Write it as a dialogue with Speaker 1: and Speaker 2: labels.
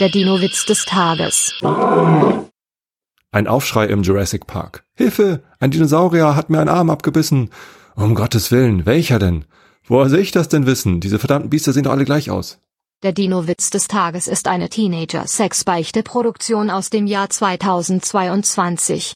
Speaker 1: Der Dino-Witz des Tages.
Speaker 2: Ein Aufschrei im Jurassic Park. Hilfe! Ein Dinosaurier hat mir einen Arm abgebissen. Um Gottes Willen, welcher denn? Woher soll ich das denn wissen? Diese verdammten Biester sehen doch alle gleich aus.
Speaker 1: Der Dino-Witz des Tages ist eine Teenager-Sex-Beichte-Produktion aus dem Jahr 2022.